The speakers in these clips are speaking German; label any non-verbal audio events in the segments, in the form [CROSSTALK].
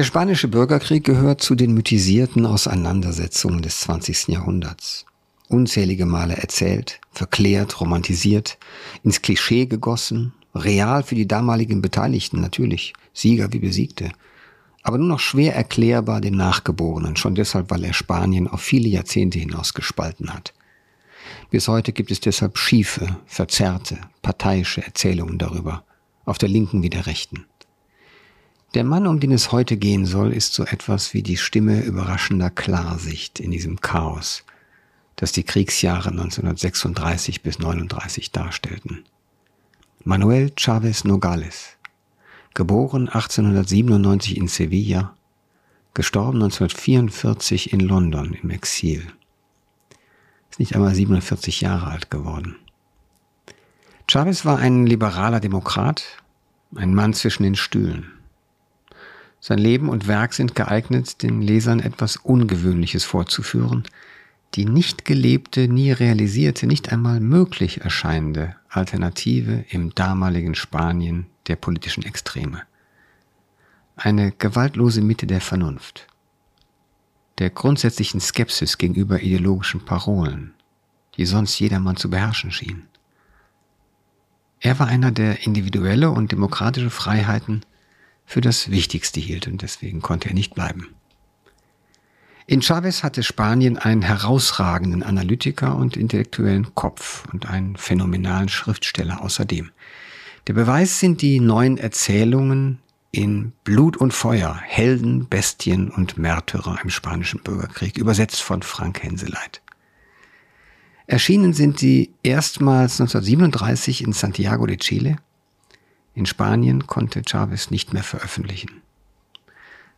Der spanische Bürgerkrieg gehört zu den mythisierten Auseinandersetzungen des 20. Jahrhunderts. Unzählige Male erzählt, verklärt, romantisiert, ins Klischee gegossen, real für die damaligen Beteiligten natürlich, Sieger wie Besiegte, aber nur noch schwer erklärbar den Nachgeborenen, schon deshalb, weil er Spanien auf viele Jahrzehnte hinaus gespalten hat. Bis heute gibt es deshalb schiefe, verzerrte, parteiische Erzählungen darüber, auf der linken wie der rechten. Der Mann, um den es heute gehen soll, ist so etwas wie die Stimme überraschender Klarsicht in diesem Chaos, das die Kriegsjahre 1936 bis 1939 darstellten. Manuel Chavez Nogales, geboren 1897 in Sevilla, gestorben 1944 in London im Exil. Ist nicht einmal 47 Jahre alt geworden. Chavez war ein liberaler Demokrat, ein Mann zwischen den Stühlen. Sein Leben und Werk sind geeignet, den Lesern etwas Ungewöhnliches vorzuführen, die nicht gelebte, nie realisierte, nicht einmal möglich erscheinende Alternative im damaligen Spanien der politischen Extreme. Eine gewaltlose Mitte der Vernunft, der grundsätzlichen Skepsis gegenüber ideologischen Parolen, die sonst jedermann zu beherrschen schien. Er war einer, der individuelle und demokratische Freiheiten für das Wichtigste hielt und deswegen konnte er nicht bleiben. In Chavez hatte Spanien einen herausragenden Analytiker und intellektuellen Kopf und einen phänomenalen Schriftsteller außerdem. Der Beweis sind die neuen Erzählungen in Blut und Feuer, Helden, Bestien und Märtyrer im spanischen Bürgerkrieg, übersetzt von Frank Henseleit. Erschienen sind sie erstmals 1937 in Santiago de Chile in Spanien konnte Chavez nicht mehr veröffentlichen.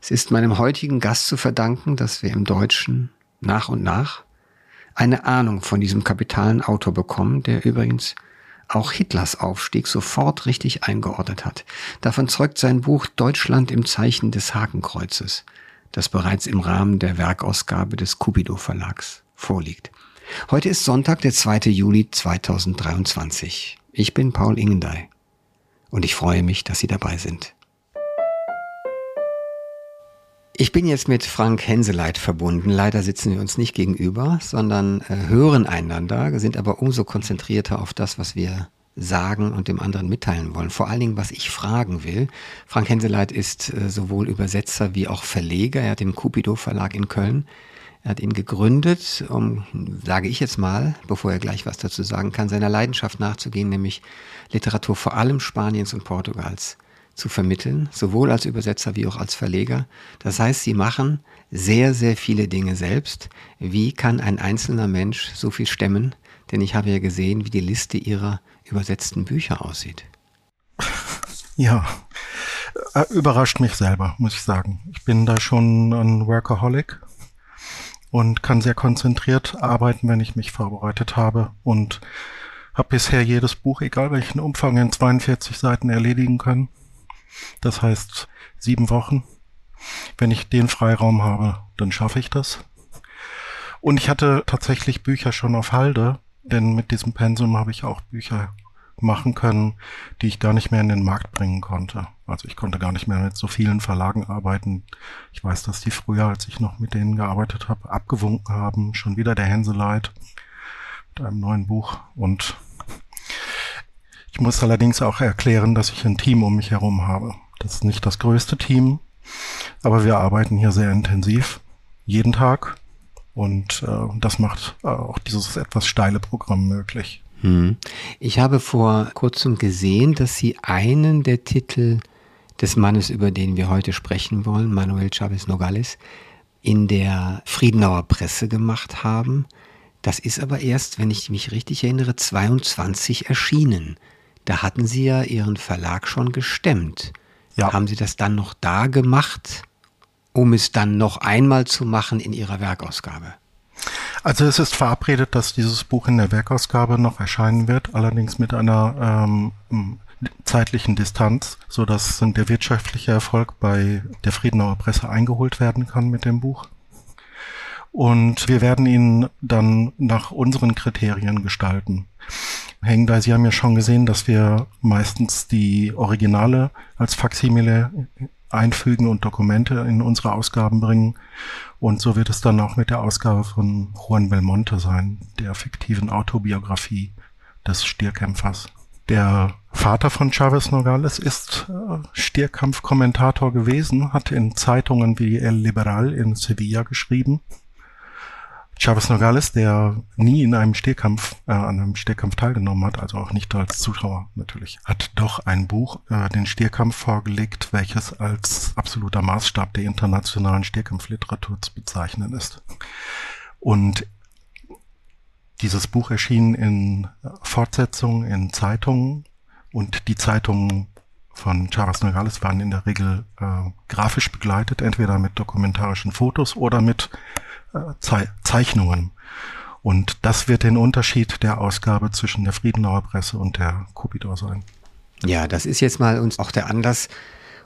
Es ist meinem heutigen Gast zu verdanken, dass wir im Deutschen nach und nach eine Ahnung von diesem kapitalen Autor bekommen, der übrigens auch Hitlers Aufstieg sofort richtig eingeordnet hat. Davon zeugt sein Buch Deutschland im Zeichen des Hakenkreuzes, das bereits im Rahmen der Werkausgabe des Cupido Verlags vorliegt. Heute ist Sonntag, der 2. Juli 2023. Ich bin Paul Ingendey und ich freue mich, dass Sie dabei sind. Ich bin jetzt mit Frank Henseleit verbunden. Leider sitzen wir uns nicht gegenüber, sondern äh, hören einander, sind aber umso konzentrierter auf das, was wir sagen und dem anderen mitteilen wollen. Vor allen Dingen, was ich fragen will. Frank Henseleit ist äh, sowohl Übersetzer wie auch Verleger. Er hat den Cupido Verlag in Köln. Er hat ihn gegründet, um, sage ich jetzt mal, bevor er gleich was dazu sagen kann, seiner Leidenschaft nachzugehen, nämlich Literatur vor allem Spaniens und Portugals zu vermitteln, sowohl als Übersetzer wie auch als Verleger. Das heißt, sie machen sehr, sehr viele Dinge selbst. Wie kann ein einzelner Mensch so viel stemmen? Denn ich habe ja gesehen, wie die Liste ihrer übersetzten Bücher aussieht. [LAUGHS] Ja, äh, überrascht mich selber, muss ich sagen. Ich bin da schon ein Workaholic und kann sehr konzentriert arbeiten, wenn ich mich vorbereitet habe und habe bisher jedes Buch, egal welchen Umfang, in 42 Seiten erledigen können. Das heißt sieben Wochen. Wenn ich den Freiraum habe, dann schaffe ich das. Und ich hatte tatsächlich Bücher schon auf Halde, denn mit diesem Pensum habe ich auch Bücher machen können, die ich gar nicht mehr in den Markt bringen konnte. Also ich konnte gar nicht mehr mit so vielen Verlagen arbeiten. Ich weiß, dass die früher, als ich noch mit denen gearbeitet habe, abgewunken haben. Schon wieder der Hänseleit mit einem neuen Buch. Und ich muss allerdings auch erklären, dass ich ein Team um mich herum habe. Das ist nicht das größte Team, aber wir arbeiten hier sehr intensiv, jeden Tag. Und äh, das macht äh, auch dieses etwas steile Programm möglich. Hm. Ich habe vor kurzem gesehen, dass Sie einen der Titel des Mannes, über den wir heute sprechen wollen, Manuel Chavez Nogales, in der Friedenauer Presse gemacht haben. Das ist aber erst, wenn ich mich richtig erinnere, 22 erschienen. Da hatten Sie ja Ihren Verlag schon gestemmt. Ja. Haben Sie das dann noch da gemacht, um es dann noch einmal zu machen in Ihrer Werkausgabe? Also es ist verabredet, dass dieses Buch in der Werkausgabe noch erscheinen wird, allerdings mit einer ähm, zeitlichen Distanz, so dass der wirtschaftliche Erfolg bei der Friedenauer Presse eingeholt werden kann mit dem Buch. Und wir werden ihn dann nach unseren Kriterien gestalten. Hengdai, Sie haben ja schon gesehen, dass wir meistens die Originale als Faximile einfügen und Dokumente in unsere Ausgaben bringen. Und so wird es dann auch mit der Ausgabe von Juan Belmonte sein, der fiktiven Autobiografie des Stierkämpfers. Der Vater von Chavez Nogales ist äh, Stierkampfkommentator gewesen, hat in Zeitungen wie El Liberal in Sevilla geschrieben Chavez Nogales, der nie in einem Stehkampf, äh, an einem Stehkampf teilgenommen hat, also auch nicht als Zuschauer natürlich, hat doch ein Buch, äh, den Stehkampf vorgelegt, welches als absoluter Maßstab der internationalen Stehkampfliteratur zu bezeichnen ist. Und dieses Buch erschien in Fortsetzung in Zeitungen und die Zeitungen von Chavez Nogales waren in der Regel äh, grafisch begleitet, entweder mit dokumentarischen Fotos oder mit Ze Zeichnungen. Und das wird den Unterschied der Ausgabe zwischen der Friedenauer Presse und der Kupidor sein. Ja, das ist jetzt mal uns auch der Anlass,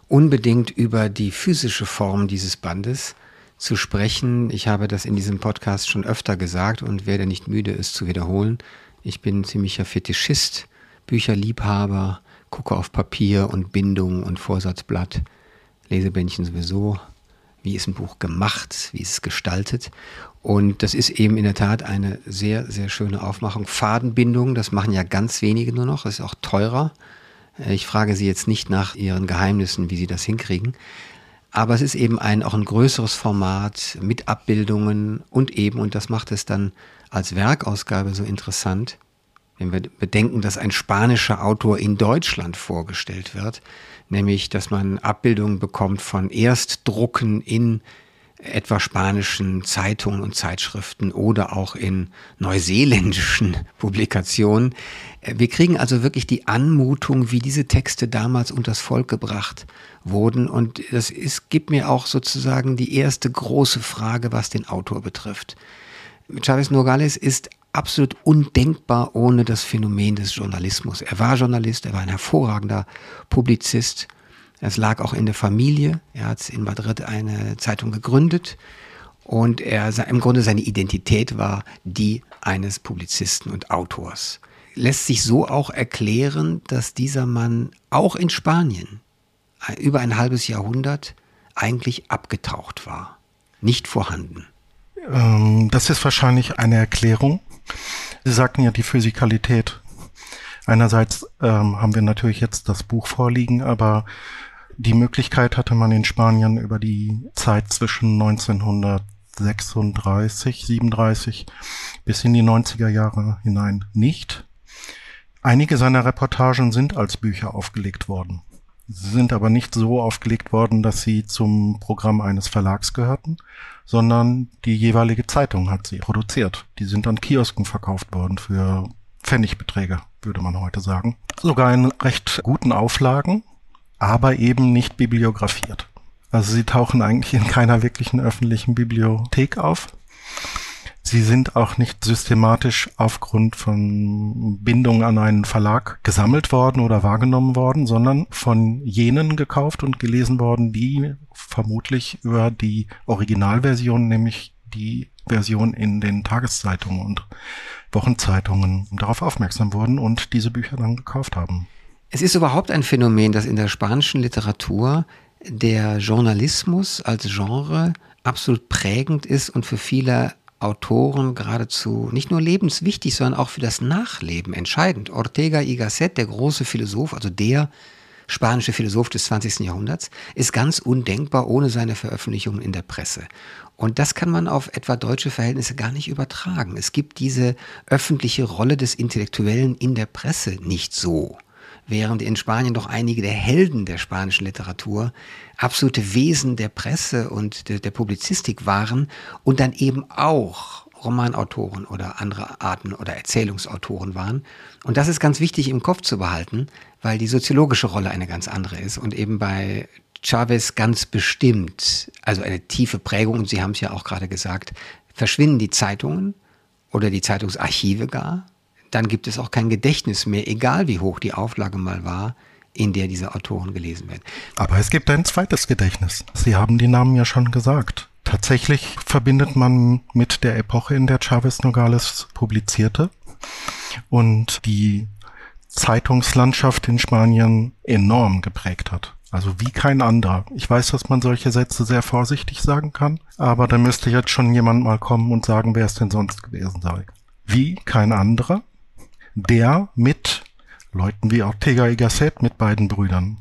unbedingt über die physische Form dieses Bandes zu sprechen. Ich habe das in diesem Podcast schon öfter gesagt und werde nicht müde, es zu wiederholen. Ich bin ziemlicher Fetischist, Bücherliebhaber, gucke auf Papier und Bindung und Vorsatzblatt, Lesebändchen sowieso, wie ist ein Buch gemacht, wie ist es gestaltet. Und das ist eben in der Tat eine sehr, sehr schöne Aufmachung. Fadenbindung, das machen ja ganz wenige nur noch, das ist auch teurer. Ich frage Sie jetzt nicht nach Ihren Geheimnissen, wie Sie das hinkriegen. Aber es ist eben ein, auch ein größeres Format mit Abbildungen und eben, und das macht es dann als Werkausgabe so interessant, wenn wir bedenken, dass ein spanischer Autor in Deutschland vorgestellt wird, nämlich dass man Abbildungen bekommt von Erstdrucken in etwa spanischen Zeitungen und Zeitschriften oder auch in neuseeländischen [LAUGHS] Publikationen. Wir kriegen also wirklich die Anmutung, wie diese Texte damals unters Volk gebracht wurden. Und das ist, gibt mir auch sozusagen die erste große Frage, was den Autor betrifft. Chavez Nogales ist absolut undenkbar ohne das Phänomen des Journalismus. Er war Journalist, er war ein hervorragender Publizist. Es lag auch in der Familie. Er hat in Madrid eine Zeitung gegründet und er im Grunde seine Identität war die eines Publizisten und Autors. Lässt sich so auch erklären, dass dieser Mann auch in Spanien über ein halbes Jahrhundert eigentlich abgetaucht war, nicht vorhanden. Ähm, das ist wahrscheinlich eine Erklärung. Sie sagten ja die Physikalität. Einerseits ähm, haben wir natürlich jetzt das Buch vorliegen, aber die Möglichkeit hatte man in Spanien über die Zeit zwischen 1936, 37 bis in die 90er Jahre hinein nicht. Einige seiner Reportagen sind als Bücher aufgelegt worden. Sind aber nicht so aufgelegt worden, dass sie zum Programm eines Verlags gehörten, sondern die jeweilige Zeitung hat sie produziert. Die sind an Kiosken verkauft worden für Pfennigbeträge, würde man heute sagen. Sogar in recht guten Auflagen, aber eben nicht bibliografiert. Also sie tauchen eigentlich in keiner wirklichen öffentlichen Bibliothek auf. Sie sind auch nicht systematisch aufgrund von Bindung an einen Verlag gesammelt worden oder wahrgenommen worden, sondern von jenen gekauft und gelesen worden, die vermutlich über die Originalversion, nämlich die Version in den Tageszeitungen und Wochenzeitungen darauf aufmerksam wurden und diese Bücher dann gekauft haben. Es ist überhaupt ein Phänomen, dass in der spanischen Literatur der Journalismus als Genre absolut prägend ist und für viele Autoren geradezu nicht nur lebenswichtig, sondern auch für das Nachleben entscheidend. Ortega y Gasset, der große Philosoph, also der spanische Philosoph des 20. Jahrhunderts, ist ganz undenkbar ohne seine Veröffentlichungen in der Presse. Und das kann man auf etwa deutsche Verhältnisse gar nicht übertragen. Es gibt diese öffentliche Rolle des Intellektuellen in der Presse nicht so während in Spanien doch einige der Helden der spanischen Literatur absolute Wesen der Presse und der, der Publizistik waren und dann eben auch Romanautoren oder andere Arten oder Erzählungsautoren waren. Und das ist ganz wichtig im Kopf zu behalten, weil die soziologische Rolle eine ganz andere ist und eben bei Chavez ganz bestimmt, also eine tiefe Prägung, und Sie haben es ja auch gerade gesagt, verschwinden die Zeitungen oder die Zeitungsarchive gar, dann gibt es auch kein Gedächtnis mehr, egal wie hoch die Auflage mal war, in der diese Autoren gelesen werden. Aber es gibt ein zweites Gedächtnis. Sie haben die Namen ja schon gesagt. Tatsächlich verbindet man mit der Epoche, in der Chavez Nogales publizierte und die Zeitungslandschaft in Spanien enorm geprägt hat. Also wie kein anderer. Ich weiß, dass man solche Sätze sehr vorsichtig sagen kann, aber da müsste jetzt schon jemand mal kommen und sagen, wer es denn sonst gewesen sei. Wie kein anderer, der mit Leuten wie Ortega y Gasset, mit beiden Brüdern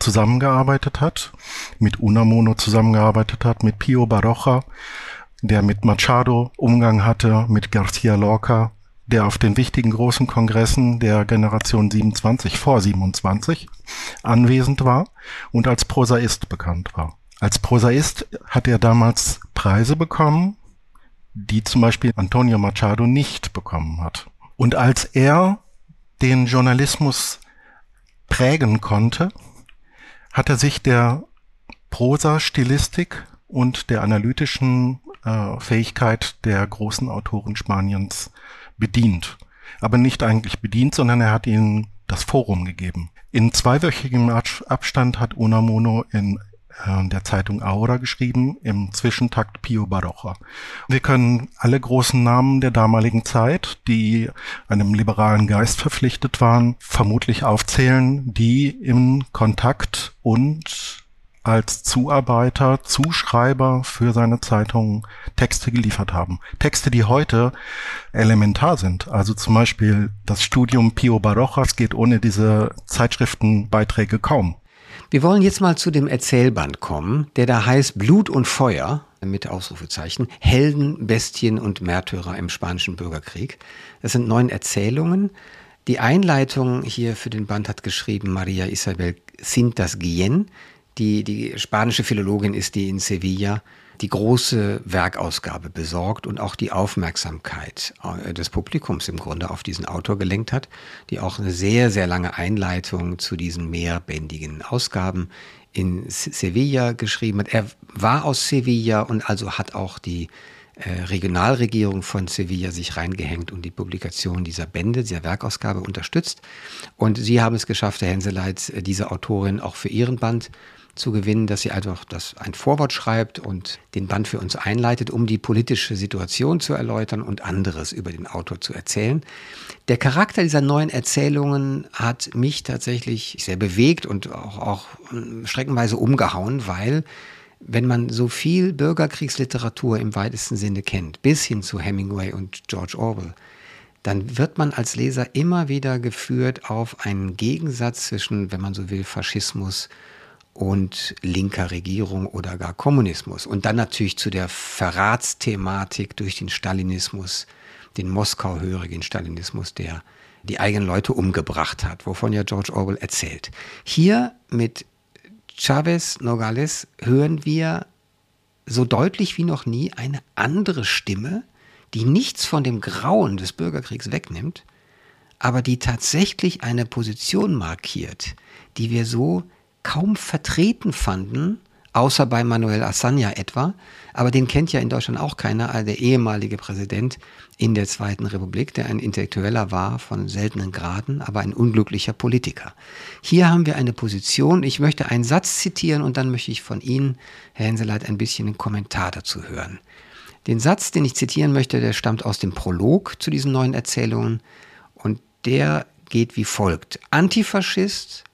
zusammengearbeitet hat, mit Unamuno zusammengearbeitet hat, mit Pio Baroja, der mit Machado Umgang hatte, mit Garcia Lorca, der auf den wichtigen großen Kongressen der Generation 27 vor 27 anwesend war und als Prosaist bekannt war. Als Prosaist hat er damals Preise bekommen, die zum Beispiel Antonio Machado nicht bekommen hat. Und als er den Journalismus prägen konnte, hat er sich der Prosa-Stilistik und der analytischen äh, Fähigkeit der großen Autoren Spaniens bedient. Aber nicht eigentlich bedient, sondern er hat ihnen das Forum gegeben. In zweiwöchigem Abstand hat Unamuno in der Zeitung Aura geschrieben, im Zwischentakt Pio Baroja. Wir können alle großen Namen der damaligen Zeit, die einem liberalen Geist verpflichtet waren, vermutlich aufzählen, die im Kontakt und als Zuarbeiter, Zuschreiber für seine Zeitung Texte geliefert haben. Texte, die heute elementar sind. Also zum Beispiel das Studium Pio Barojas geht ohne diese Zeitschriftenbeiträge kaum. Wir wollen jetzt mal zu dem Erzählband kommen, der da heißt Blut und Feuer mit Ausrufezeichen, Helden, Bestien und Märtyrer im Spanischen Bürgerkrieg. Das sind neun Erzählungen. Die Einleitung hier für den Band hat geschrieben Maria Isabel Cintas Guillen die, die spanische Philologin ist, die in Sevilla die große Werkausgabe besorgt und auch die Aufmerksamkeit äh, des Publikums im Grunde auf diesen Autor gelenkt hat, die auch eine sehr, sehr lange Einleitung zu diesen mehrbändigen Ausgaben in Sevilla geschrieben hat. Er war aus Sevilla und also hat auch die äh, Regionalregierung von Sevilla sich reingehängt und die Publikation dieser Bände, dieser Werkausgabe unterstützt. Und sie haben es geschafft, Herr Henseleit, diese Autorin auch für ihren Band zu gewinnen, dass sie einfach das ein Vorwort schreibt und den Band für uns einleitet, um die politische Situation zu erläutern und anderes über den Autor zu erzählen. Der Charakter dieser neuen Erzählungen hat mich tatsächlich sehr bewegt und auch, auch streckenweise umgehauen, weil wenn man so viel Bürgerkriegsliteratur im weitesten Sinne kennt, bis hin zu Hemingway und George Orwell, dann wird man als Leser immer wieder geführt auf einen Gegensatz zwischen, wenn man so will, Faschismus und linker Regierung oder gar Kommunismus. Und dann natürlich zu der Verratsthematik durch den Stalinismus, den Moskau-hörigen Stalinismus, der die eigenen Leute umgebracht hat, wovon ja George Orwell erzählt. Hier mit Chavez Nogales hören wir so deutlich wie noch nie eine andere Stimme, die nichts von dem Grauen des Bürgerkriegs wegnimmt, aber die tatsächlich eine Position markiert, die wir so kaum vertreten fanden, außer bei Manuel Assanja etwa, aber den kennt ja in Deutschland auch keiner, also der ehemalige Präsident in der Zweiten Republik, der ein Intellektueller war von seltenen Graden, aber ein unglücklicher Politiker. Hier haben wir eine Position, ich möchte einen Satz zitieren und dann möchte ich von Ihnen, Herr Henseleit, ein bisschen einen Kommentar dazu hören. Den Satz, den ich zitieren möchte, der stammt aus dem Prolog zu diesen neuen Erzählungen und der geht wie folgt. Antifaschist,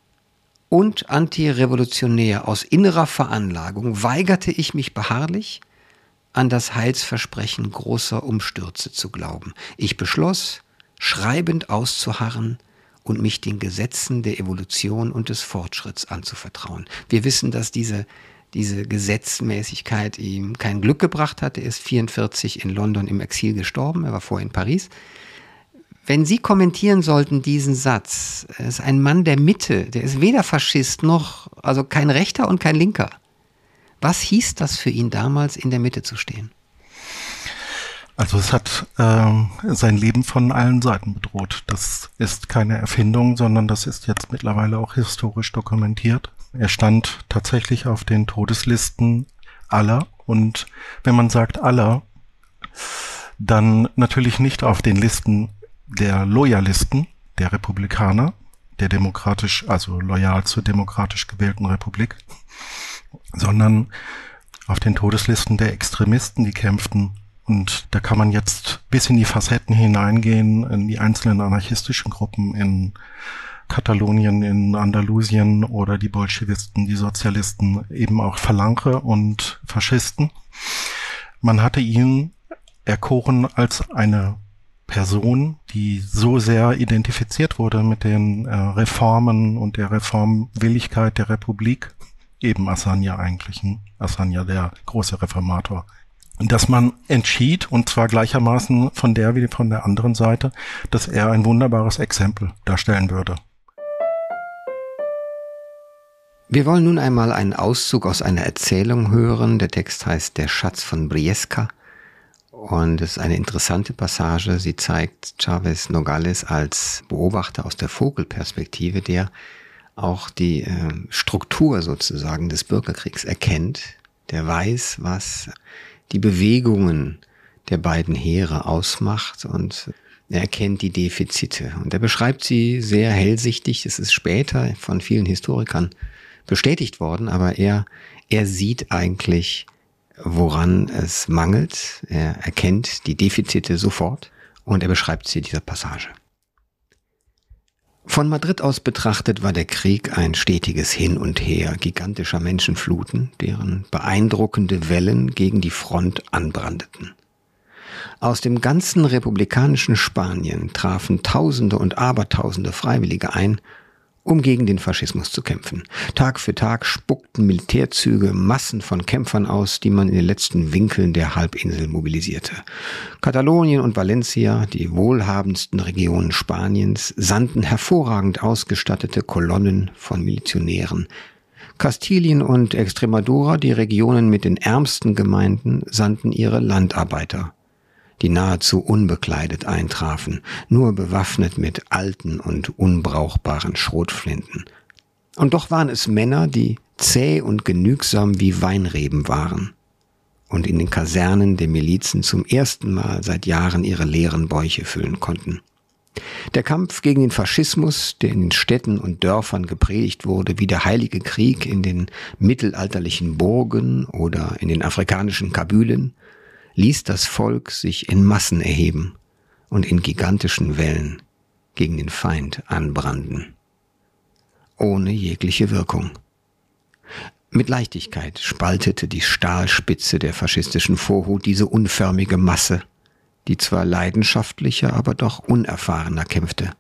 und antirevolutionär aus innerer Veranlagung weigerte ich mich beharrlich, an das Heilsversprechen großer Umstürze zu glauben. Ich beschloss, schreibend auszuharren und mich den Gesetzen der Evolution und des Fortschritts anzuvertrauen. Wir wissen, dass diese, diese Gesetzmäßigkeit ihm kein Glück gebracht hat. Er ist 44 in London im Exil gestorben, er war vorher in Paris. Wenn Sie kommentieren sollten diesen Satz, er ist ein Mann der Mitte, der ist weder Faschist noch, also kein Rechter und kein Linker. Was hieß das für ihn damals, in der Mitte zu stehen? Also es hat ähm, sein Leben von allen Seiten bedroht. Das ist keine Erfindung, sondern das ist jetzt mittlerweile auch historisch dokumentiert. Er stand tatsächlich auf den Todeslisten aller. Und wenn man sagt aller, dann natürlich nicht auf den Listen der Loyalisten der Republikaner, der demokratisch, also loyal zur demokratisch gewählten Republik, sondern auf den Todeslisten der Extremisten, die kämpften. Und da kann man jetzt bis in die Facetten hineingehen, in die einzelnen anarchistischen Gruppen in Katalonien in Andalusien oder die Bolschewisten, die Sozialisten eben auch Phalange und Faschisten. Man hatte ihn erkoren als eine Person, die so sehr identifiziert wurde mit den äh, Reformen und der Reformwilligkeit der Republik, eben Asania eigentlich, hm? Asania der große Reformator, dass man entschied, und zwar gleichermaßen von der wie von der anderen Seite, dass er ein wunderbares Exempel darstellen würde. Wir wollen nun einmal einen Auszug aus einer Erzählung hören. Der Text heißt Der Schatz von Briesca. Und es ist eine interessante Passage. Sie zeigt Chavez Nogales als Beobachter aus der Vogelperspektive, der auch die äh, Struktur sozusagen des Bürgerkriegs erkennt, der weiß, was die Bewegungen der beiden Heere ausmacht und er erkennt die Defizite. Und er beschreibt sie sehr hellsichtig. Es ist später von vielen Historikern bestätigt worden, aber er, er sieht eigentlich, woran es mangelt. Er erkennt die Defizite sofort und er beschreibt sie dieser Passage. Von Madrid aus betrachtet war der Krieg ein stetiges Hin und Her gigantischer Menschenfluten, deren beeindruckende Wellen gegen die Front anbrandeten. Aus dem ganzen republikanischen Spanien trafen Tausende und Abertausende Freiwillige ein, um gegen den Faschismus zu kämpfen. Tag für Tag spuckten Militärzüge Massen von Kämpfern aus, die man in den letzten Winkeln der Halbinsel mobilisierte. Katalonien und Valencia, die wohlhabendsten Regionen Spaniens, sandten hervorragend ausgestattete Kolonnen von Milizionären. Kastilien und Extremadura, die Regionen mit den ärmsten Gemeinden, sandten ihre Landarbeiter die nahezu unbekleidet eintrafen, nur bewaffnet mit alten und unbrauchbaren Schrotflinten. Und doch waren es Männer, die zäh und genügsam wie Weinreben waren und in den Kasernen der Milizen zum ersten Mal seit Jahren ihre leeren Bäuche füllen konnten. Der Kampf gegen den Faschismus, der in den Städten und Dörfern gepredigt wurde, wie der Heilige Krieg in den mittelalterlichen Burgen oder in den afrikanischen Kabülen, ließ das Volk sich in Massen erheben und in gigantischen Wellen gegen den Feind anbranden. Ohne jegliche Wirkung. Mit Leichtigkeit spaltete die Stahlspitze der faschistischen Vorhut diese unförmige Masse, die zwar leidenschaftlicher, aber doch unerfahrener kämpfte.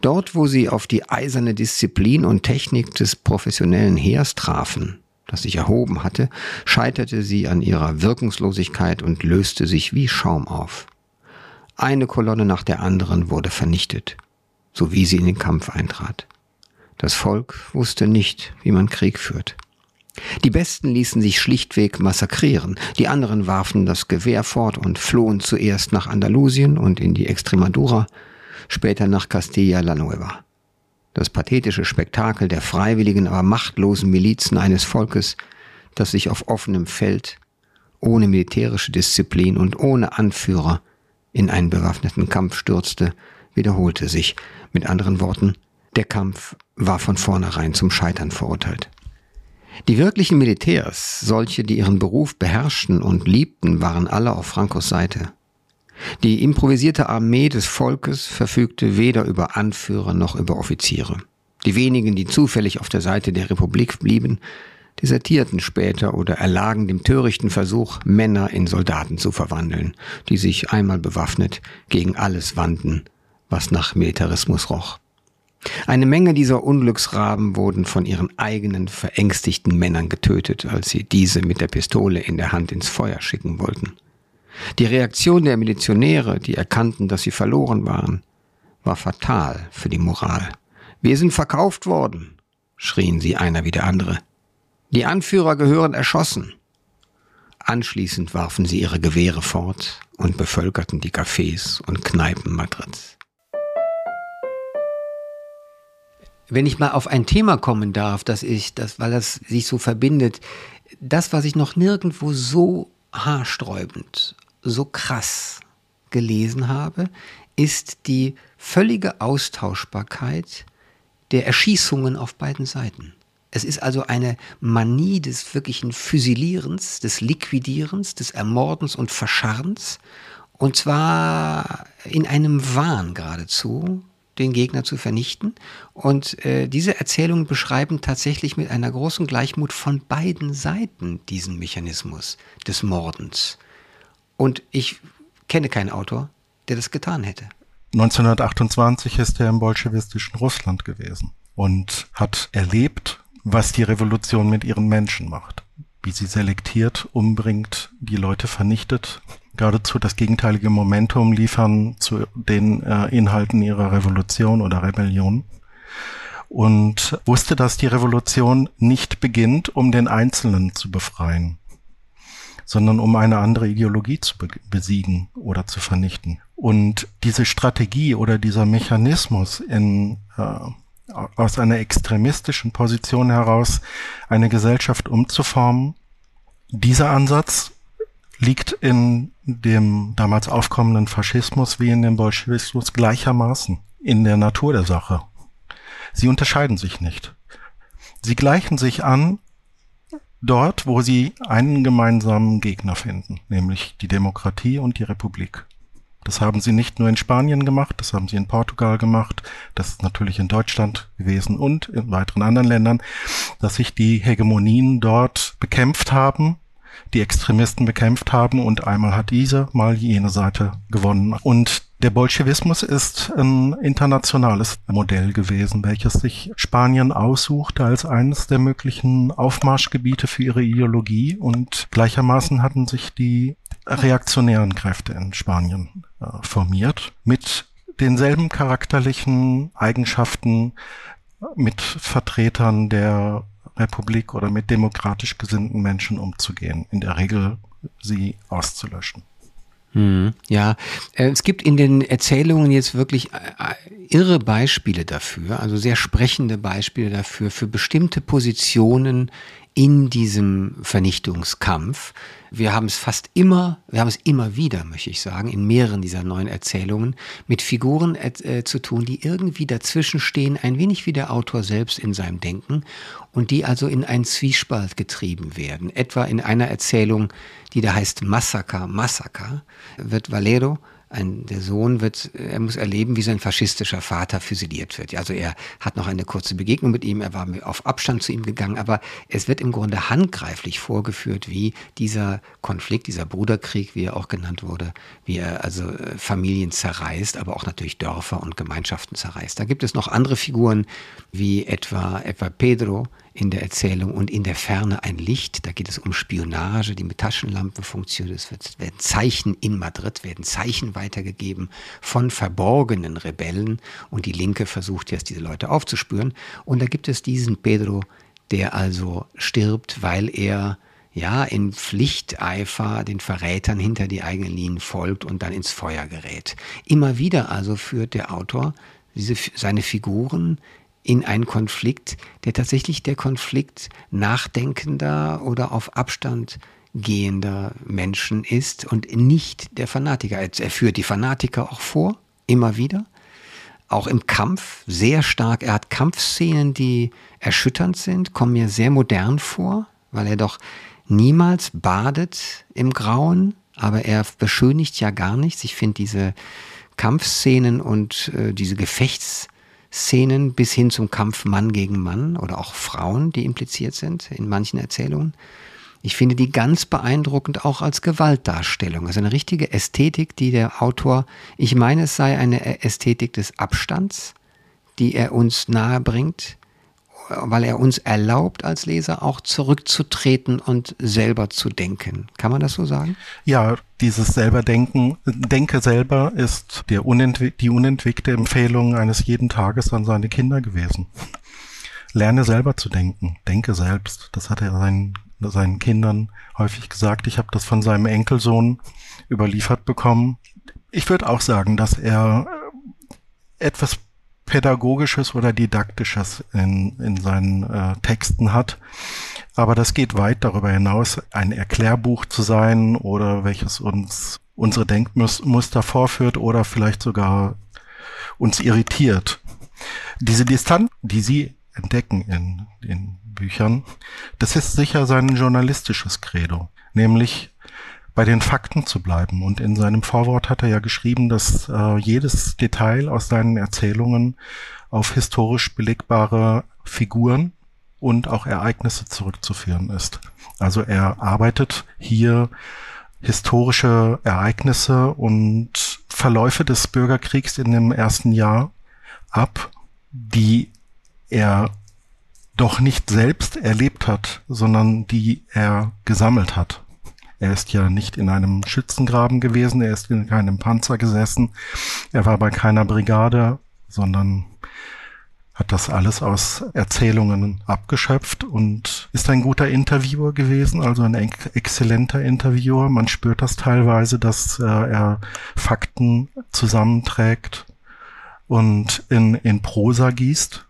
Dort, wo sie auf die eiserne Disziplin und Technik des professionellen Heers trafen, das sich erhoben hatte, scheiterte sie an ihrer Wirkungslosigkeit und löste sich wie Schaum auf. Eine Kolonne nach der anderen wurde vernichtet, so wie sie in den Kampf eintrat. Das Volk wusste nicht, wie man Krieg führt. Die Besten ließen sich schlichtweg massakrieren, die anderen warfen das Gewehr fort und flohen zuerst nach Andalusien und in die Extremadura, später nach Castilla la Nueva. Das pathetische Spektakel der freiwilligen, aber machtlosen Milizen eines Volkes, das sich auf offenem Feld, ohne militärische Disziplin und ohne Anführer in einen bewaffneten Kampf stürzte, wiederholte sich. Mit anderen Worten, der Kampf war von vornherein zum Scheitern verurteilt. Die wirklichen Militärs, solche, die ihren Beruf beherrschten und liebten, waren alle auf Francos Seite. Die improvisierte Armee des Volkes verfügte weder über Anführer noch über Offiziere. Die wenigen, die zufällig auf der Seite der Republik blieben, desertierten später oder erlagen dem törichten Versuch, Männer in Soldaten zu verwandeln, die sich einmal bewaffnet gegen alles wandten, was nach Militarismus roch. Eine Menge dieser Unglücksraben wurden von ihren eigenen verängstigten Männern getötet, als sie diese mit der Pistole in der Hand ins Feuer schicken wollten. Die Reaktion der Milizionäre, die erkannten, dass sie verloren waren, war fatal für die Moral. Wir sind verkauft worden, schrien sie einer wie der andere. Die Anführer gehören erschossen. Anschließend warfen sie ihre Gewehre fort und bevölkerten die Cafés und Kneipen Madrids. Wenn ich mal auf ein Thema kommen darf, das ich, das, weil das sich so verbindet, das, was ich noch nirgendwo so haarsträubend so krass gelesen habe, ist die völlige Austauschbarkeit der Erschießungen auf beiden Seiten. Es ist also eine Manie des wirklichen Füsilierens, des Liquidierens, des Ermordens und Verscharrens. Und zwar in einem Wahn geradezu, den Gegner zu vernichten. Und äh, diese Erzählungen beschreiben tatsächlich mit einer großen Gleichmut von beiden Seiten diesen Mechanismus des Mordens. Und ich kenne keinen Autor, der das getan hätte. 1928 ist er im bolschewistischen Russland gewesen und hat erlebt, was die Revolution mit ihren Menschen macht. Wie sie selektiert, umbringt, die Leute vernichtet, geradezu das gegenteilige Momentum liefern zu den äh, Inhalten ihrer Revolution oder Rebellion. Und wusste, dass die Revolution nicht beginnt, um den Einzelnen zu befreien, sondern um eine andere Ideologie zu be besiegen oder zu vernichten. Und diese Strategie oder dieser Mechanismus in äh, aus einer extremistischen Position heraus eine Gesellschaft umzuformen, dieser Ansatz liegt in dem damals aufkommenden Faschismus wie in dem Bolschewismus gleichermaßen in der Natur der Sache. Sie unterscheiden sich nicht. Sie gleichen sich an dort, wo sie einen gemeinsamen Gegner finden, nämlich die Demokratie und die Republik. Das haben sie nicht nur in Spanien gemacht, das haben sie in Portugal gemacht, das ist natürlich in Deutschland gewesen und in weiteren anderen Ländern, dass sich die Hegemonien dort bekämpft haben die Extremisten bekämpft haben und einmal hat diese, mal jene Seite gewonnen. Und der Bolschewismus ist ein internationales Modell gewesen, welches sich Spanien aussuchte als eines der möglichen Aufmarschgebiete für ihre Ideologie und gleichermaßen hatten sich die reaktionären Kräfte in Spanien äh, formiert mit denselben charakterlichen Eigenschaften, mit Vertretern der Republik oder mit demokratisch gesinnten Menschen umzugehen. In der Regel sie auszulöschen. Hm, ja, äh, es gibt in den Erzählungen jetzt wirklich äh, irre Beispiele dafür, also sehr sprechende Beispiele dafür, für bestimmte Positionen in diesem Vernichtungskampf. Wir haben es fast immer, wir haben es immer wieder, möchte ich sagen, in mehreren dieser neuen Erzählungen mit Figuren äh, zu tun, die irgendwie dazwischen stehen, ein wenig wie der Autor selbst in seinem Denken und die also in einen Zwiespalt getrieben werden. Etwa in einer Erzählung, die da heißt Massaker, Massaker, wird Valero ein, der Sohn wird, er muss erleben, wie sein faschistischer Vater füsiliert wird. Also er hat noch eine kurze Begegnung mit ihm, er war auf Abstand zu ihm gegangen, aber es wird im Grunde handgreiflich vorgeführt, wie dieser Konflikt, dieser Bruderkrieg, wie er auch genannt wurde, wie er also äh, Familien zerreißt, aber auch natürlich Dörfer und Gemeinschaften zerreißt. Da gibt es noch andere Figuren, wie etwa, etwa Pedro, in der Erzählung und in der Ferne ein Licht. Da geht es um Spionage, die mit Taschenlampen funktioniert. Es werden Zeichen in Madrid, werden Zeichen weitergegeben von verborgenen Rebellen und die Linke versucht jetzt diese Leute aufzuspüren. Und da gibt es diesen Pedro, der also stirbt, weil er ja in Pflichteifer den Verrätern hinter die eigenen Linien folgt und dann ins Feuer gerät. Immer wieder also führt der Autor diese, seine Figuren in einen Konflikt, der tatsächlich der Konflikt nachdenkender oder auf Abstand gehender Menschen ist und nicht der Fanatiker. Er führt die Fanatiker auch vor, immer wieder. Auch im Kampf sehr stark. Er hat Kampfszenen, die erschütternd sind, kommen mir sehr modern vor, weil er doch niemals badet im Grauen, aber er beschönigt ja gar nichts. Ich finde diese Kampfszenen und äh, diese Gefechts Szenen bis hin zum Kampf Mann gegen Mann oder auch Frauen, die impliziert sind in manchen Erzählungen. Ich finde die ganz beeindruckend auch als Gewaltdarstellung. Also eine richtige Ästhetik, die der Autor, ich meine, es sei eine Ästhetik des Abstands, die er uns nahe bringt, weil er uns erlaubt, als Leser auch zurückzutreten und selber zu denken. Kann man das so sagen? Ja, dieses selber Denken, Denke selber ist unentwick die unentwickelte Empfehlung eines jeden Tages an seine Kinder gewesen. Lerne selber zu denken, denke selbst. Das hat er seinen, seinen Kindern häufig gesagt. Ich habe das von seinem Enkelsohn überliefert bekommen. Ich würde auch sagen, dass er etwas Pädagogisches oder Didaktisches in, in seinen äh, Texten hat. Aber das geht weit darüber hinaus, ein Erklärbuch zu sein oder welches uns unsere Denkmuster vorführt oder vielleicht sogar uns irritiert. Diese Distanz, die Sie entdecken in den Büchern, das ist sicher sein journalistisches Credo, nämlich bei den Fakten zu bleiben. Und in seinem Vorwort hat er ja geschrieben, dass äh, jedes Detail aus seinen Erzählungen auf historisch belegbare Figuren und auch Ereignisse zurückzuführen ist. Also er arbeitet hier historische Ereignisse und Verläufe des Bürgerkriegs in dem ersten Jahr ab, die er doch nicht selbst erlebt hat, sondern die er gesammelt hat. Er ist ja nicht in einem Schützengraben gewesen, er ist in keinem Panzer gesessen, er war bei keiner Brigade, sondern hat das alles aus Erzählungen abgeschöpft und ist ein guter Interviewer gewesen, also ein exzellenter Interviewer. Man spürt das teilweise, dass äh, er Fakten zusammenträgt und in, in Prosa gießt.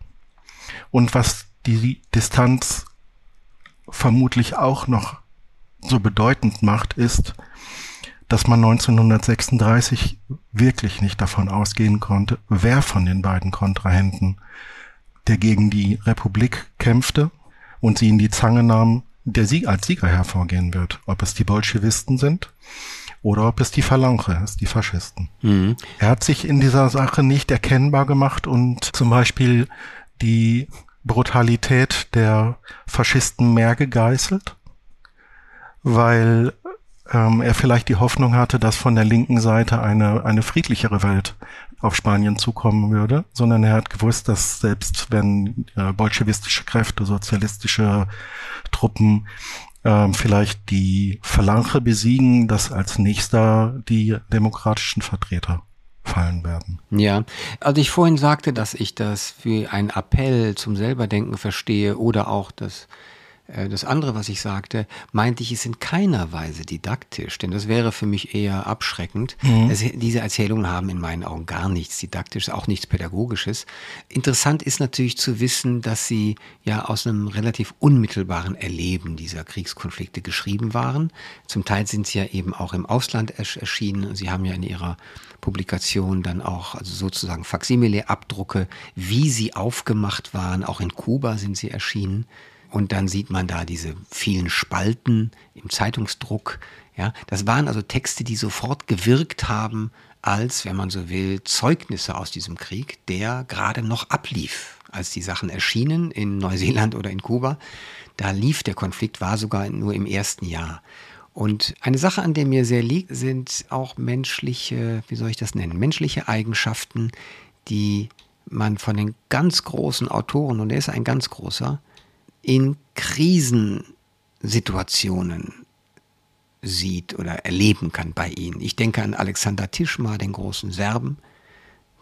Und was die Distanz vermutlich auch noch so bedeutend macht, ist, dass man 1936 wirklich nicht davon ausgehen konnte, wer von den beiden Kontrahenten, der gegen die Republik kämpfte und sie in die Zange nahm, der Sieg als Sieger hervorgehen wird. Ob es die Bolschewisten sind oder ob es die Phalange ist, die Faschisten. Mhm. Er hat sich in dieser Sache nicht erkennbar gemacht und zum Beispiel die Brutalität der Faschisten mehr gegeißelt, weil ähm, er vielleicht die Hoffnung hatte, dass von der linken Seite eine, eine friedlichere Welt auf Spanien zukommen würde, sondern er hat gewusst, dass selbst wenn äh, bolschewistische Kräfte, sozialistische Truppen ähm, vielleicht die Phalange besiegen, dass als nächster die demokratischen Vertreter fallen werden. Ja, also ich vorhin sagte, dass ich das für einen Appell zum Selberdenken verstehe oder auch das das andere, was ich sagte, meinte ich es in keiner Weise didaktisch, denn das wäre für mich eher abschreckend. Mhm. Es, diese Erzählungen haben in meinen Augen gar nichts Didaktisches, auch nichts Pädagogisches. Interessant ist natürlich zu wissen, dass sie ja aus einem relativ unmittelbaren Erleben dieser Kriegskonflikte geschrieben waren. Zum Teil sind sie ja eben auch im Ausland erschienen. Sie haben ja in ihrer Publikation dann auch also sozusagen Faksimile-Abdrucke, wie sie aufgemacht waren. Auch in Kuba sind sie erschienen. Und dann sieht man da diese vielen Spalten im Zeitungsdruck. Ja, das waren also Texte, die sofort gewirkt haben als, wenn man so will, Zeugnisse aus diesem Krieg, der gerade noch ablief, als die Sachen erschienen in Neuseeland oder in Kuba. Da lief der Konflikt, war sogar nur im ersten Jahr. Und eine Sache, an der mir sehr liegt, sind auch menschliche, wie soll ich das nennen, menschliche Eigenschaften, die man von den ganz großen Autoren, und er ist ein ganz großer, in Krisensituationen sieht oder erleben kann bei ihnen. Ich denke an Alexander Tischma, den großen Serben,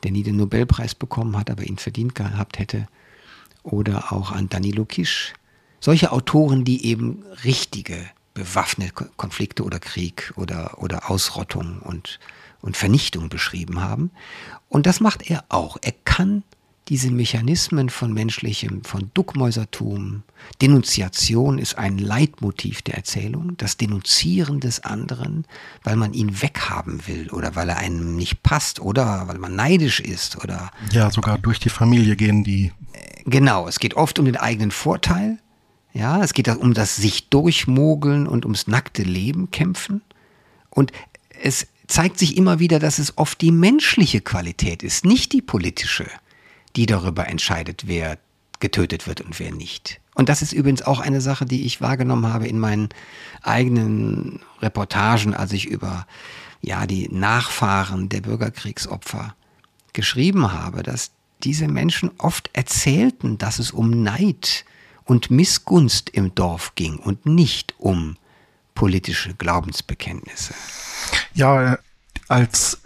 der nie den Nobelpreis bekommen hat, aber ihn verdient gehabt hätte. Oder auch an Danilo Kisch. Solche Autoren, die eben richtige bewaffnete Konflikte oder Krieg oder, oder Ausrottung und, und Vernichtung beschrieben haben. Und das macht er auch. Er kann diese Mechanismen von menschlichem, von Duckmäusertum, Denunziation ist ein Leitmotiv der Erzählung, das Denunzieren des anderen, weil man ihn weghaben will oder weil er einem nicht passt oder weil man neidisch ist oder. Ja, sogar durch die Familie gehen die. Äh, genau, es geht oft um den eigenen Vorteil. Ja, es geht um das sich durchmogeln und ums nackte Leben kämpfen. Und es zeigt sich immer wieder, dass es oft die menschliche Qualität ist, nicht die politische die darüber entscheidet, wer getötet wird und wer nicht. Und das ist übrigens auch eine Sache, die ich wahrgenommen habe in meinen eigenen Reportagen, als ich über ja, die Nachfahren der Bürgerkriegsopfer geschrieben habe, dass diese Menschen oft erzählten, dass es um Neid und Missgunst im Dorf ging und nicht um politische Glaubensbekenntnisse. Ja, als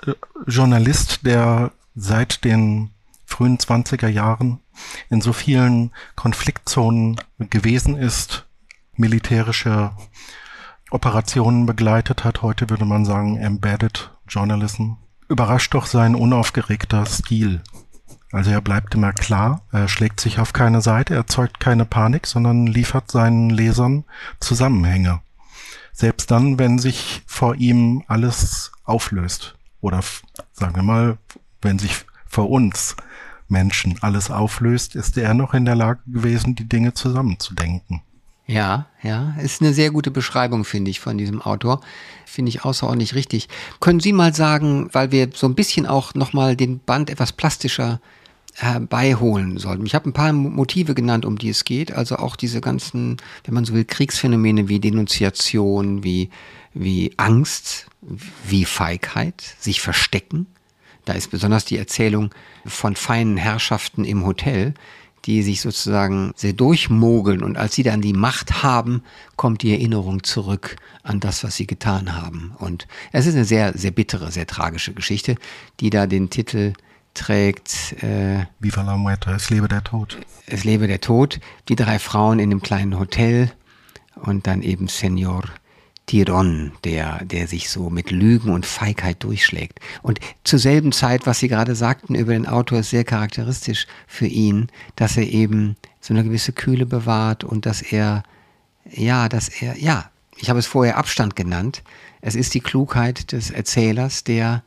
Journalist, der seit den frühen 20er Jahren in so vielen Konfliktzonen gewesen ist, militärische Operationen begleitet hat. Heute würde man sagen Embedded Journalism. Überrascht doch sein unaufgeregter Stil. Also er bleibt immer klar, er schlägt sich auf keine Seite, er erzeugt keine Panik, sondern liefert seinen Lesern Zusammenhänge. Selbst dann, wenn sich vor ihm alles auflöst. Oder sagen wir mal, wenn sich vor uns Menschen alles auflöst, ist er noch in der Lage gewesen, die Dinge zusammenzudenken. Ja, ja, ist eine sehr gute Beschreibung, finde ich, von diesem Autor. Finde ich außerordentlich richtig. Können Sie mal sagen, weil wir so ein bisschen auch nochmal den Band etwas plastischer herbeiholen sollten. Ich habe ein paar Motive genannt, um die es geht. Also auch diese ganzen, wenn man so will, Kriegsphänomene wie Denunziation, wie, wie Angst, wie Feigheit, sich verstecken. Da ist besonders die Erzählung von feinen Herrschaften im Hotel, die sich sozusagen sehr durchmogeln und als sie dann die Macht haben, kommt die Erinnerung zurück an das, was sie getan haben. Und es ist eine sehr, sehr bittere, sehr tragische Geschichte, die da den Titel trägt. Äh, Viva la muerte, es lebe der Tod. Es lebe der Tod. Die drei Frauen in einem kleinen Hotel und dann eben Senor Tiron, der, der sich so mit Lügen und Feigheit durchschlägt. Und zur selben Zeit, was Sie gerade sagten über den Autor, ist sehr charakteristisch für ihn, dass er eben so eine gewisse Kühle bewahrt und dass er, ja, dass er, ja, ich habe es vorher Abstand genannt. Es ist die Klugheit des Erzählers, der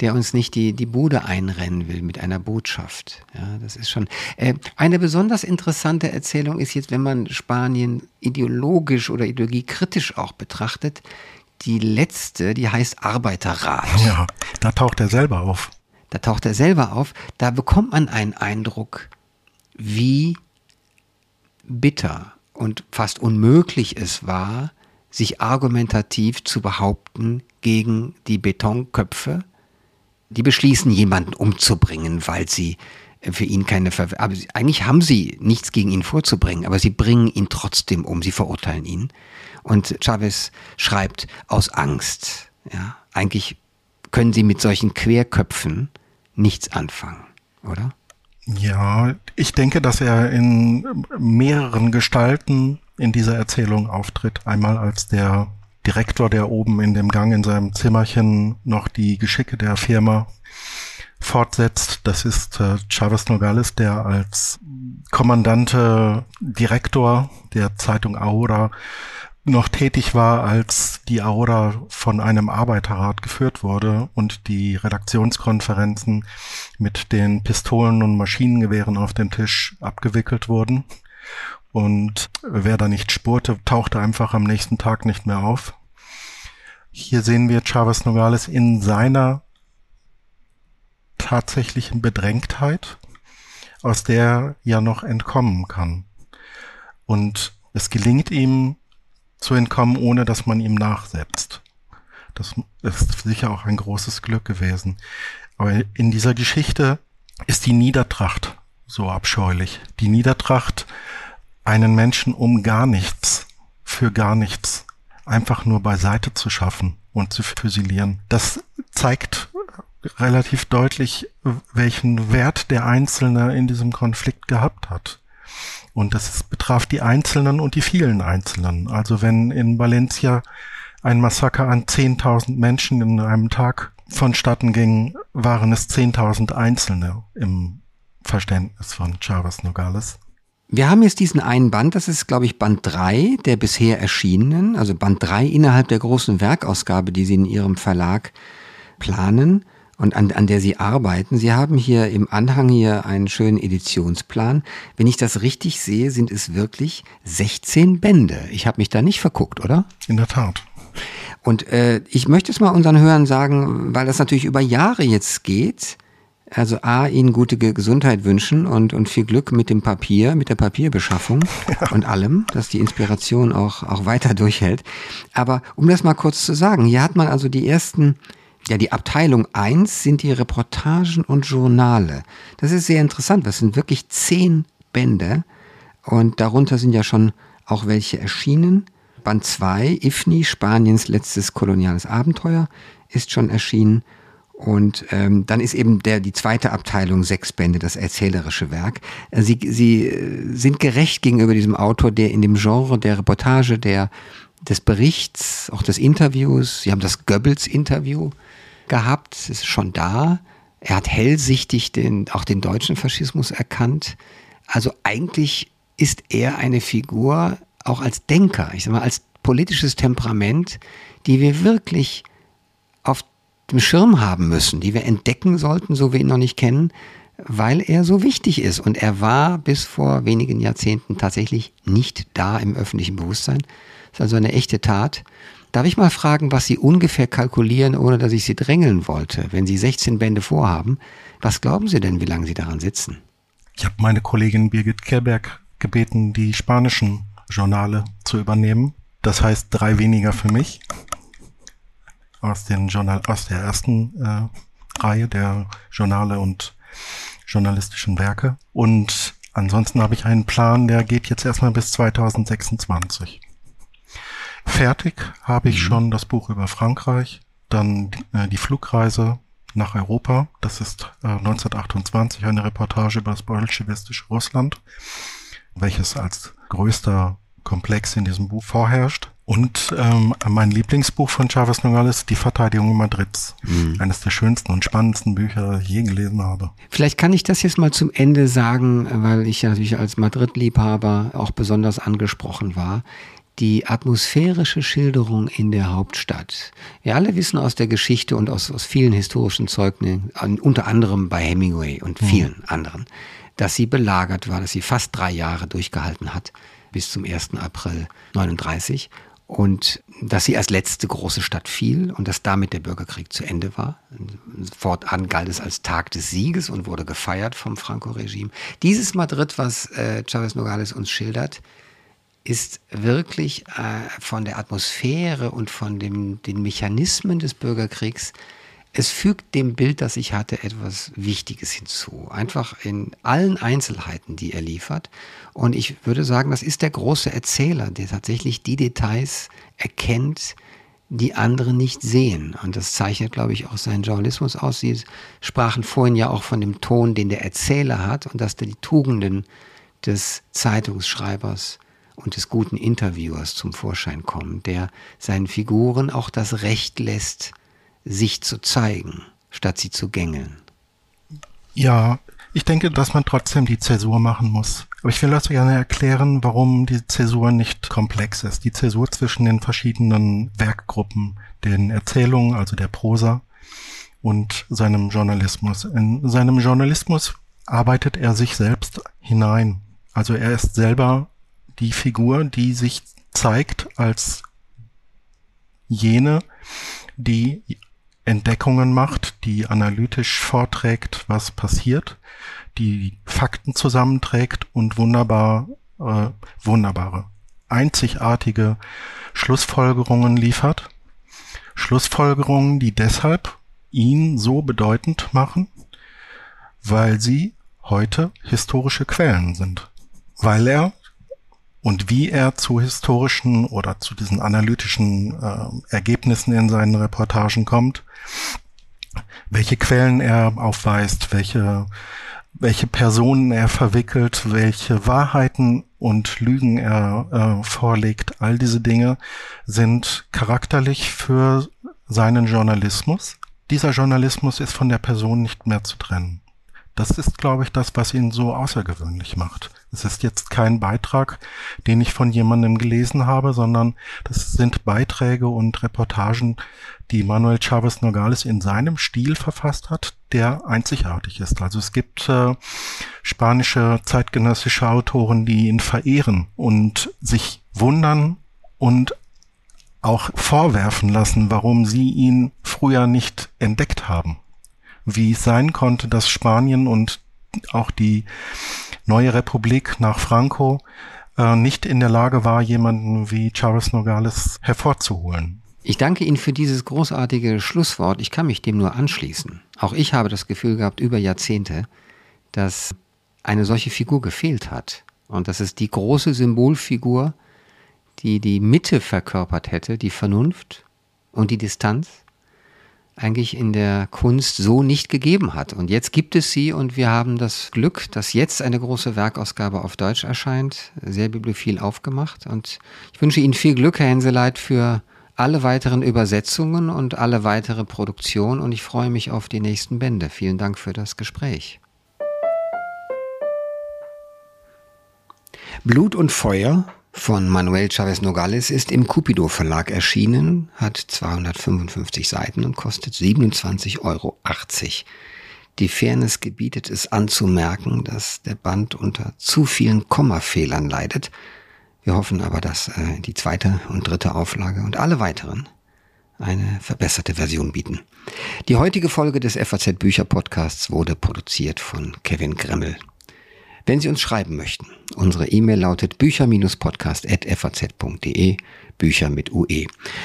der uns nicht die, die Bude einrennen will mit einer Botschaft. Ja, das ist schon äh, eine besonders interessante Erzählung ist jetzt, wenn man Spanien ideologisch oder ideologiekritisch auch betrachtet, die letzte, die heißt Arbeiterrat. Ja, da taucht er selber auf. Da taucht er selber auf. Da bekommt man einen Eindruck, wie bitter und fast unmöglich es war, sich argumentativ zu behaupten gegen die Betonköpfe, die beschließen, jemanden umzubringen, weil sie äh, für ihn keine Ver aber eigentlich haben sie nichts gegen ihn vorzubringen, aber sie bringen ihn trotzdem um, sie verurteilen ihn. Und Chavez schreibt aus Angst. Ja, eigentlich können sie mit solchen Querköpfen nichts anfangen, oder? Ja, ich denke, dass er in mehreren Gestalten in dieser Erzählung auftritt. Einmal als der Direktor, der oben in dem Gang in seinem Zimmerchen noch die Geschicke der Firma fortsetzt. Das ist äh, Chavez Nogales, der als Kommandante Direktor der Zeitung Ahora noch tätig war, als die Ahora von einem Arbeiterrat geführt wurde und die Redaktionskonferenzen mit den Pistolen und Maschinengewehren auf dem Tisch abgewickelt wurden. Und wer da nicht spurte, tauchte einfach am nächsten Tag nicht mehr auf. Hier sehen wir Chavez Nogales in seiner tatsächlichen Bedrängtheit, aus der er ja noch entkommen kann. Und es gelingt ihm zu entkommen, ohne dass man ihm nachsetzt. Das ist sicher auch ein großes Glück gewesen. Aber in dieser Geschichte ist die Niedertracht so abscheulich. Die Niedertracht einen Menschen um gar nichts, für gar nichts, einfach nur beiseite zu schaffen und zu füsilieren. Das zeigt relativ deutlich, welchen Wert der Einzelne in diesem Konflikt gehabt hat. Und das betraf die Einzelnen und die vielen Einzelnen. Also wenn in Valencia ein Massaker an 10.000 Menschen in einem Tag vonstatten ging, waren es 10.000 Einzelne im Verständnis von Chavez Nogales. Wir haben jetzt diesen einen Band, das ist, glaube ich, Band 3 der bisher erschienenen, also Band 3 innerhalb der großen Werkausgabe, die Sie in Ihrem Verlag planen und an, an der Sie arbeiten. Sie haben hier im Anhang hier einen schönen Editionsplan. Wenn ich das richtig sehe, sind es wirklich 16 Bände. Ich habe mich da nicht verguckt, oder? In der Tat. Und äh, ich möchte es mal unseren Hörern sagen, weil das natürlich über Jahre jetzt geht also A, Ihnen gute Gesundheit wünschen und, und viel Glück mit dem Papier, mit der Papierbeschaffung [LAUGHS] ja. und allem, dass die Inspiration auch, auch weiter [LAUGHS] durchhält. Aber um das mal kurz zu sagen, hier hat man also die ersten, ja, die Abteilung eins sind die Reportagen und Journale. Das ist sehr interessant. Das sind wirklich zehn Bände und darunter sind ja schon auch welche erschienen. Band zwei IFNI, Spaniens letztes koloniales Abenteuer, ist schon erschienen. Und ähm, dann ist eben der, die zweite Abteilung sechs Bände, das erzählerische Werk. Äh, sie, sie äh, sind gerecht gegenüber diesem Autor, der in dem Genre der Reportage, der, des Berichts, auch des Interviews, sie haben das Goebbels-Interview gehabt, ist schon da. Er hat hellsichtig den, auch den deutschen Faschismus erkannt. Also eigentlich ist er eine Figur, auch als Denker, ich sag mal, als politisches Temperament, die wir wirklich dem Schirm haben müssen, die wir entdecken sollten, so wir ihn noch nicht kennen, weil er so wichtig ist. Und er war bis vor wenigen Jahrzehnten tatsächlich nicht da im öffentlichen Bewusstsein. Das ist also eine echte Tat. Darf ich mal fragen, was Sie ungefähr kalkulieren, ohne dass ich Sie drängeln wollte, wenn Sie 16 Bände vorhaben? Was glauben Sie denn, wie lange Sie daran sitzen? Ich habe meine Kollegin Birgit Kerberg gebeten, die spanischen Journale zu übernehmen. Das heißt drei weniger für mich aus den Journal aus der ersten äh, Reihe der Journale und journalistischen Werke. Und ansonsten habe ich einen Plan, der geht jetzt erstmal bis 2026. Fertig habe ich mhm. schon das Buch über Frankreich, dann äh, die Flugreise nach Europa. Das ist äh, 1928 eine Reportage über das bolschewistische Russland, welches als größter Komplex in diesem Buch vorherrscht. Und ähm, mein Lieblingsbuch von Chavez Nogales, Die Verteidigung Madrids. Mhm. Eines der schönsten und spannendsten Bücher, das ich je gelesen habe. Vielleicht kann ich das jetzt mal zum Ende sagen, weil ich ja natürlich als Madrid-Liebhaber auch besonders angesprochen war die atmosphärische Schilderung in der Hauptstadt. Wir alle wissen aus der Geschichte und aus, aus vielen historischen Zeugnissen, unter anderem bei Hemingway und mhm. vielen mhm. anderen, dass sie belagert war, dass sie fast drei Jahre durchgehalten hat, bis zum 1. April 39 und dass sie als letzte große Stadt fiel und dass damit der Bürgerkrieg zu Ende war. Fortan galt es als Tag des Sieges und wurde gefeiert vom Franco-Regime. Dieses Madrid, was äh, Chavez Nogales uns schildert, ist wirklich äh, von der Atmosphäre und von dem, den Mechanismen des Bürgerkriegs, es fügt dem Bild, das ich hatte, etwas Wichtiges hinzu. Einfach in allen Einzelheiten, die er liefert. Und ich würde sagen, das ist der große Erzähler, der tatsächlich die Details erkennt, die andere nicht sehen. Und das zeichnet, glaube ich, auch seinen Journalismus aus. Sie sprachen vorhin ja auch von dem Ton, den der Erzähler hat und dass die Tugenden des Zeitungsschreibers und des guten Interviewers zum Vorschein kommen, der seinen Figuren auch das Recht lässt, sich zu zeigen, statt sie zu gängeln. Ja, ich denke, dass man trotzdem die Zäsur machen muss. Aber ich will das gerne erklären, warum die Zäsur nicht komplex ist. Die Zäsur zwischen den verschiedenen Werkgruppen, den Erzählungen, also der Prosa und seinem Journalismus. In seinem Journalismus arbeitet er sich selbst hinein. Also er ist selber die Figur, die sich zeigt als jene, die Entdeckungen macht, die analytisch vorträgt, was passiert, die Fakten zusammenträgt und wunderbar, äh, wunderbare, einzigartige Schlussfolgerungen liefert. Schlussfolgerungen, die deshalb ihn so bedeutend machen, weil sie heute historische Quellen sind. Weil er und wie er zu historischen oder zu diesen analytischen äh, Ergebnissen in seinen Reportagen kommt, welche Quellen er aufweist, welche, welche Personen er verwickelt, welche Wahrheiten und Lügen er äh, vorlegt. All diese Dinge sind charakterlich für seinen Journalismus. Dieser Journalismus ist von der Person nicht mehr zu trennen. Das ist, glaube ich, das, was ihn so außergewöhnlich macht. Es ist jetzt kein Beitrag, den ich von jemandem gelesen habe, sondern das sind Beiträge und Reportagen, die Manuel Chavez Nogales in seinem Stil verfasst hat, der einzigartig ist. Also es gibt äh, spanische zeitgenössische Autoren, die ihn verehren und sich wundern und auch vorwerfen lassen, warum sie ihn früher nicht entdeckt haben. Wie es sein konnte, dass Spanien und auch die neue Republik nach Franco äh, nicht in der Lage war, jemanden wie Charles Nogales hervorzuholen. Ich danke Ihnen für dieses großartige Schlusswort. Ich kann mich dem nur anschließen. Auch ich habe das Gefühl gehabt über Jahrzehnte, dass eine solche Figur gefehlt hat. Und dass es die große Symbolfigur, die die Mitte verkörpert hätte, die Vernunft und die Distanz, eigentlich in der Kunst so nicht gegeben hat. Und jetzt gibt es sie und wir haben das Glück, dass jetzt eine große Werkausgabe auf Deutsch erscheint, sehr bibliophil aufgemacht. Und ich wünsche Ihnen viel Glück, Herr Henseleit, für alle weiteren Übersetzungen und alle weitere Produktion und ich freue mich auf die nächsten Bände. Vielen Dank für das Gespräch. Blut und Feuer von Manuel Chavez Nogales ist im Cupido Verlag erschienen, hat 255 Seiten und kostet 27,80 Euro. Die Fairness gebietet es anzumerken, dass der Band unter zu vielen Kommafehlern leidet. Wir hoffen aber, dass äh, die zweite und dritte Auflage und alle weiteren eine verbesserte Version bieten. Die heutige Folge des FAZ Bücher Podcasts wurde produziert von Kevin Gremmel. Wenn Sie uns schreiben möchten, unsere E-Mail lautet bücher-podcast.faz.de, Bücher mit UE.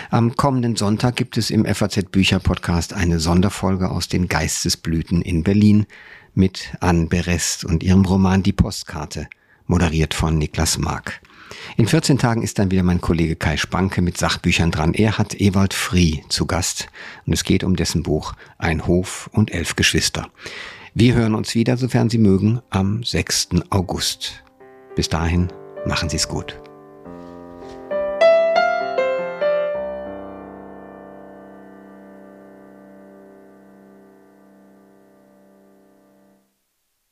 Am kommenden Sonntag gibt es im FAZ Bücher Podcast eine Sonderfolge aus den Geistesblüten in Berlin mit Anne Berest und ihrem Roman Die Postkarte, moderiert von Niklas Mark. In 14 Tagen ist dann wieder mein Kollege Kai Spanke mit Sachbüchern dran. Er hat Ewald Frie zu Gast und es geht um dessen Buch Ein Hof und elf Geschwister. Wir hören uns wieder, sofern Sie mögen, am 6. August. Bis dahin, machen Sie es gut.